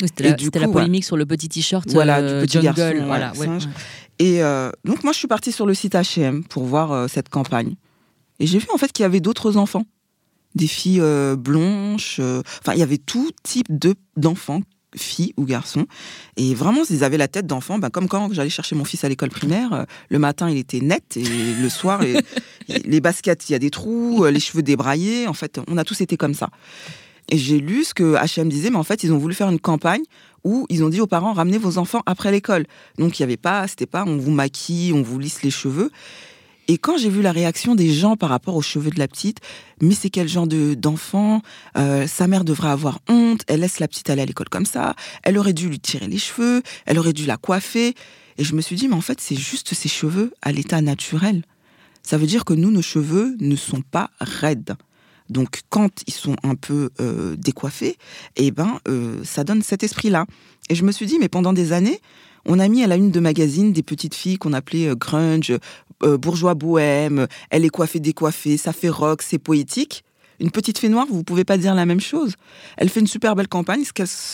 C'était la, la, polémique sur le petit t-shirt voilà, du petit jungle, voilà, Et euh, donc moi je suis partie sur le site H&M pour voir euh, cette campagne. Et j'ai vu en fait qu'il y avait d'autres enfants, des filles blanches, enfin il y avait tout type de d'enfants filles ou garçons. Et vraiment, ils avaient la tête d'enfant, ben, comme quand j'allais chercher mon fils à l'école primaire. Euh, le matin, il était net et *laughs* le soir, les, baskets, il y a des trous, euh, les cheveux débraillés. En fait, on a tous été comme ça. Et j'ai lu ce que H&M disait, mais en fait, ils ont voulu faire une campagne où ils ont dit aux parents ramenez vos enfants après l'école. Donc il y avait pas, c'était pas on vous maquille, on vous lisse les cheveux. Et quand j'ai vu la réaction des gens par rapport aux cheveux de la petite, mais c'est quel genre de d'enfant euh, Sa mère devrait avoir honte. Elle laisse la petite aller à l'école comme ça. Elle aurait dû lui tirer les cheveux. Elle aurait dû la coiffer. Et je me suis dit, mais en fait, c'est juste ses cheveux à l'état naturel. Ça veut dire que nous, nos cheveux ne sont pas raides. Donc, quand ils sont un peu euh, décoiffés, eh ben, euh, ça donne cet esprit-là. Et je me suis dit, mais pendant des années, on a mis à la une de magazine des petites filles qu'on appelait grunge, bourgeois bohème, elle est coiffée, décoiffée, ça fait rock, c'est poétique. Une petite fille noire, vous pouvez pas dire la même chose. Elle fait une super belle campagne.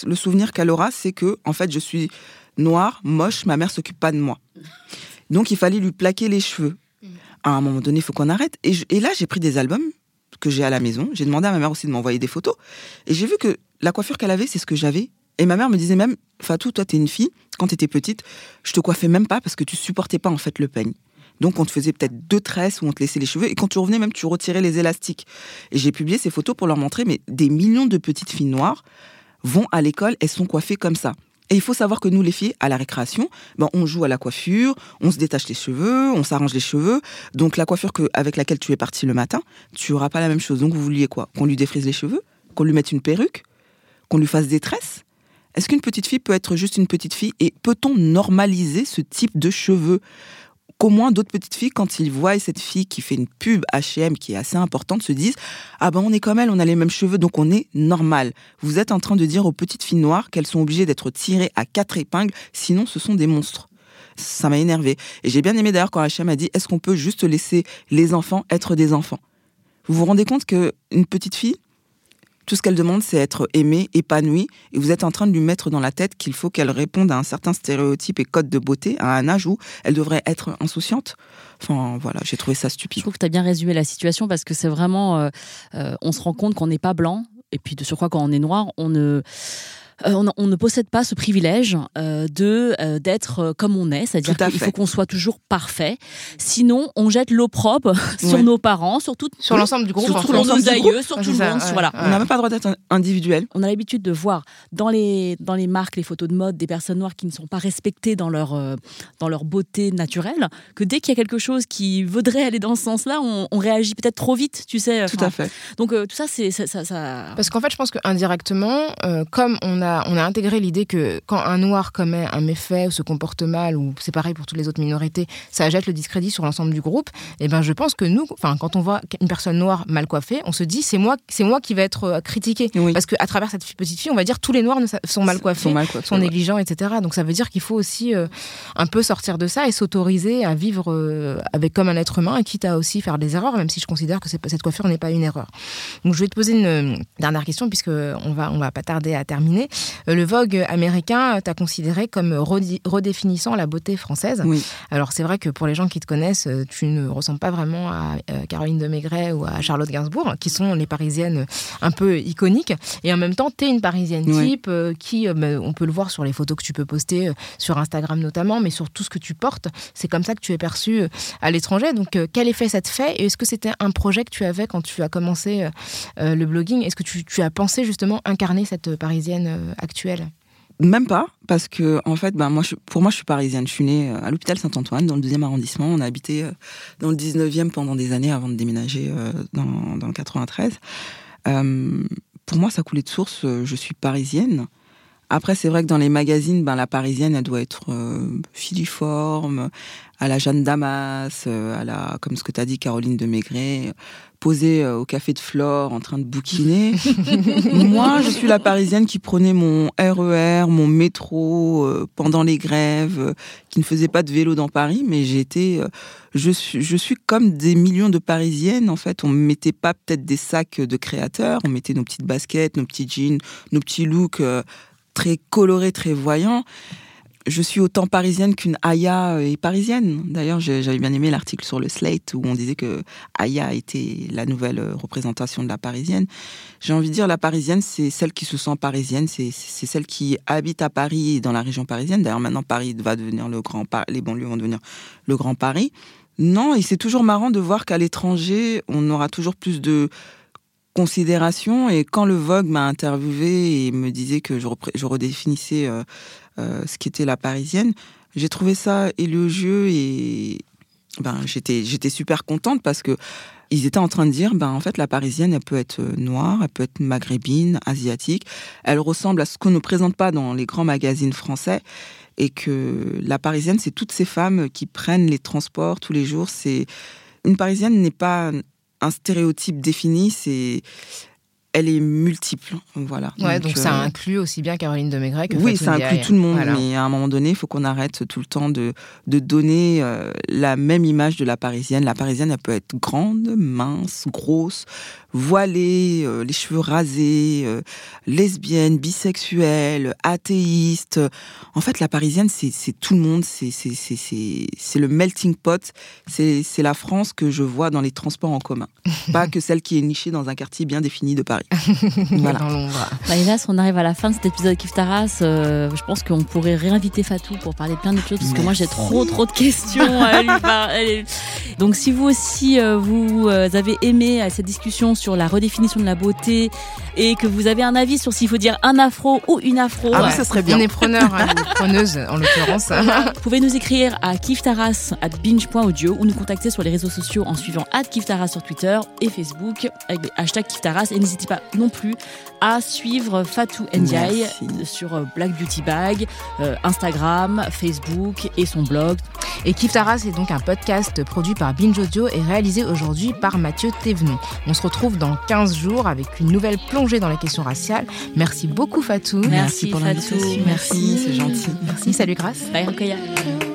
le souvenir qu'elle aura, c'est que, en fait, je suis noire, moche, ma mère s'occupe pas de moi. Donc, il fallait lui plaquer les cheveux. À un moment donné, il faut qu'on arrête. Et, et là, j'ai pris des albums que j'ai à la maison. J'ai demandé à ma mère aussi de m'envoyer des photos. Et j'ai vu que la coiffure qu'elle avait, c'est ce que j'avais et ma mère me disait même, Fatou, toi, t'es une fille, quand t'étais petite, je te coiffais même pas parce que tu supportais pas en fait le peigne. Donc on te faisait peut-être deux tresses où on te laissait les cheveux et quand tu revenais même tu retirais les élastiques. Et j'ai publié ces photos pour leur montrer mais des millions de petites filles noires vont à l'école, elles sont coiffées comme ça. Et il faut savoir que nous les filles à la récréation, ben, on joue à la coiffure, on se détache les cheveux, on s'arrange les cheveux. Donc la coiffure que, avec laquelle tu es partie le matin, tu auras pas la même chose. Donc vous vouliez quoi? Qu'on lui défrise les cheveux, qu'on lui mette une perruque, qu'on lui fasse des tresses? Est-ce qu'une petite fille peut être juste une petite fille? Et peut-on normaliser ce type de cheveux? Qu'au moins d'autres petites filles, quand ils voient cette fille qui fait une pub H&M qui est assez importante, se disent ah ben on est comme elle, on a les mêmes cheveux, donc on est normal. Vous êtes en train de dire aux petites filles noires qu'elles sont obligées d'être tirées à quatre épingles, sinon ce sont des monstres. Ça m'a énervé. Et j'ai bien aimé d'ailleurs quand H&M a dit est-ce qu'on peut juste laisser les enfants être des enfants? Vous vous rendez compte que une petite fille tout ce qu'elle demande, c'est être aimée, épanouie, et vous êtes en train de lui mettre dans la tête qu'il faut qu'elle réponde à un certain stéréotype et code de beauté à un âge où elle devrait être insouciante. Enfin, voilà, j'ai trouvé ça Je stupide. trouve que tu as bien résumé la situation parce que c'est vraiment. euh, euh, on se rend compte qu'on n'est pas blanc. Et puis, de surcroît, quand on est noir, on ne. On, on ne possède pas ce privilège euh, de euh, d'être euh, comme on est, c'est-à-dire qu'il faut qu'on soit toujours parfait. Sinon, on jette l'opprobre *laughs* sur Ouais. nos parents, sur tout, Sur l'ensemble du groupe. sur nos l'ensemble du aïeux, sur tout le monde. Voilà. On n'a même pas le droit d'être individuel. On a l'habitude de voir dans les, dans les marques, les photos de mode, des personnes noires qui ne sont pas respectées dans leur, euh, dans leur beauté naturelle, que dès qu'il y a quelque chose qui voudrait aller dans ce sens-là, on, on réagit peut-être trop vite, tu sais. Tout à fait. Donc euh, tout ça, c'est ça, ça, ça- Parce qu'en fait, je pense qu'indirectement, euh, comme on a, on a intégré l'idée que quand un noir commet un méfait ou se comporte mal, ou c'est pareil pour toutes les autres minorités, ça jette le discrédit sur l'ensemble du groupe, et ben je pense que nous, enfin, quand on voit une personne noire mal coiffée, on se dit c'est moi, c'est moi qui vais être euh, critiqué. Oui. Parce qu'à travers cette petite fille, on va dire tous les noirs sont mal coiffés. Sont mal coiffés, sont ouais. négligents, etc. Donc ça veut dire qu'il faut aussi euh, un peu sortir de ça et s'autoriser à vivre euh, avec comme un être humain, et quitte à aussi faire des erreurs, même si je considère que cette coiffure n'est pas une erreur. Donc je vais te poser une dernière question puisque on va on va pas tarder à terminer. Euh, Le Vogue américain t'a considéré comme redéfinissant la beauté française. Oui. Alors c'est vrai que pour les gens qui te connaissent, euh, tu ne ressembles pas vraiment à euh, Caroline de Maigret ou à Charlotte Gainsbourg, qui sont les Parisiennes un peu iconiques. Et en même temps, tu es une Parisienne Oui. type qui, bah, on peut le voir sur les photos que tu peux poster sur Instagram notamment, mais sur tout ce que tu portes. C'est comme ça que tu es perçue à l'étranger. Donc quel effet ça te fait? Et est-ce que c'était un projet que tu avais quand tu as commencé le blogging? Est-ce que tu, tu as pensé justement incarner cette Parisienne actuelle Même pas, parce que en fait, ben, moi, pour moi, je suis parisienne. Je suis née euh, à l'hôpital Saint-Antoine, dans le deuxième arrondissement. On a habité euh, dans le 19e pendant des années avant de déménager euh, dans, dans le 93. Euh, pour moi, ça coulait de source. euh, Je suis parisienne. Après, c'est vrai que dans les magazines, ben, la parisienne, elle doit être euh, filiforme, à la Jeanne Damas, euh, à la, comme ce que tu as dit, Caroline de Maigret, posée euh, au café de Flore en train de bouquiner. *laughs* Moi, je suis la parisienne qui prenait mon RER, mon métro euh, pendant les grèves, euh, qui ne faisait pas de vélo dans Paris, mais j'étais, euh, je suis, je suis comme des millions de parisiennes. En fait, on ne mettait pas peut-être des sacs de créateurs, on mettait nos petites baskets, nos petits jeans, nos petits looks très colorés, très voyants. Je suis autant parisienne qu'une Aya est parisienne. D'ailleurs, j'avais bien aimé l'article sur le Slate où on disait que Aya était la nouvelle euh, représentation de la parisienne. J'ai envie de dire, la parisienne, c'est celle qui se sent parisienne, c'est celle qui habite à Paris et dans la région parisienne. D'ailleurs, maintenant, Paris va devenir le grand Paris, les banlieues vont devenir le grand Paris. Non, et c'est toujours marrant de voir qu'à l'étranger, on aura toujours plus de considération. Et quand le Vogue m'a interviewé et me disait que je redéfinissais euh, euh, ce qu'était la parisienne, j'ai trouvé ça élogieux et ben, j'étais super contente parce que ils étaient en train de dire ben en fait la parisienne elle peut être noire, elle peut être maghrébine, asiatique, elle ressemble à ce qu'on ne présente pas dans les grands magazines français et que la parisienne c'est toutes ces femmes qui prennent les transports tous les jours, c'est une parisienne n'est pas un stéréotype défini, c'est elle est multiple, voilà. Ouais, donc, ça euh, inclut aussi bien Caroline de Maigret que oui, Fatou ça inclut tout le monde, Voilà. mais à un moment donné, il faut qu'on arrête tout le temps de, de donner euh, la même image de la parisienne. La parisienne, elle peut être grande, mince, grosse, voilée, euh, les cheveux rasés, lesbienne, bisexuelle, athéiste. En fait, la parisienne, c'est tout le monde, c'est le melting pot, c'est la France que je vois dans les transports en commun. *laughs* Pas que celle qui est nichée dans un quartier bien défini de Paris. *laughs* voilà. Dans l'ombre. Bah, hélas, on arrive à la fin de cet épisode Kif Taras. Euh, je pense qu'on pourrait réinviter Fatou pour parler de plein d'autres choses parce que moi j'ai trop trop de questions à lui parler. Donc si vous aussi euh, vous euh, avez aimé euh, cette discussion sur la redéfinition de la beauté et que vous avez un avis sur s'il faut dire un afro ou une afro, Ah euh, ça serait bien. On est preneur, hein, preneuse en l'occurrence. *laughs* vous pouvez nous écrire à kiftaras at binge.audio ou nous contacter sur les réseaux sociaux en suivant at kiftaras sur Twitter et Facebook avec le hashtag kiftaras et n'hésitez pas pas non plus à suivre Fatou Ndiaye Merci. sur euh, Black Beauty Bag, euh, Instagram, Facebook et son blog. Et Kif Tara, c'est donc un podcast produit par Binge Audio et réalisé aujourd'hui par Mathieu Thévenon. On se retrouve dans 15 jours avec une nouvelle plongée dans les questions raciales. Merci beaucoup Fatou. Merci, pour Fatou. l'invitation. Merci. Merci, c'est gentil. Merci, salut Grâce. Bye.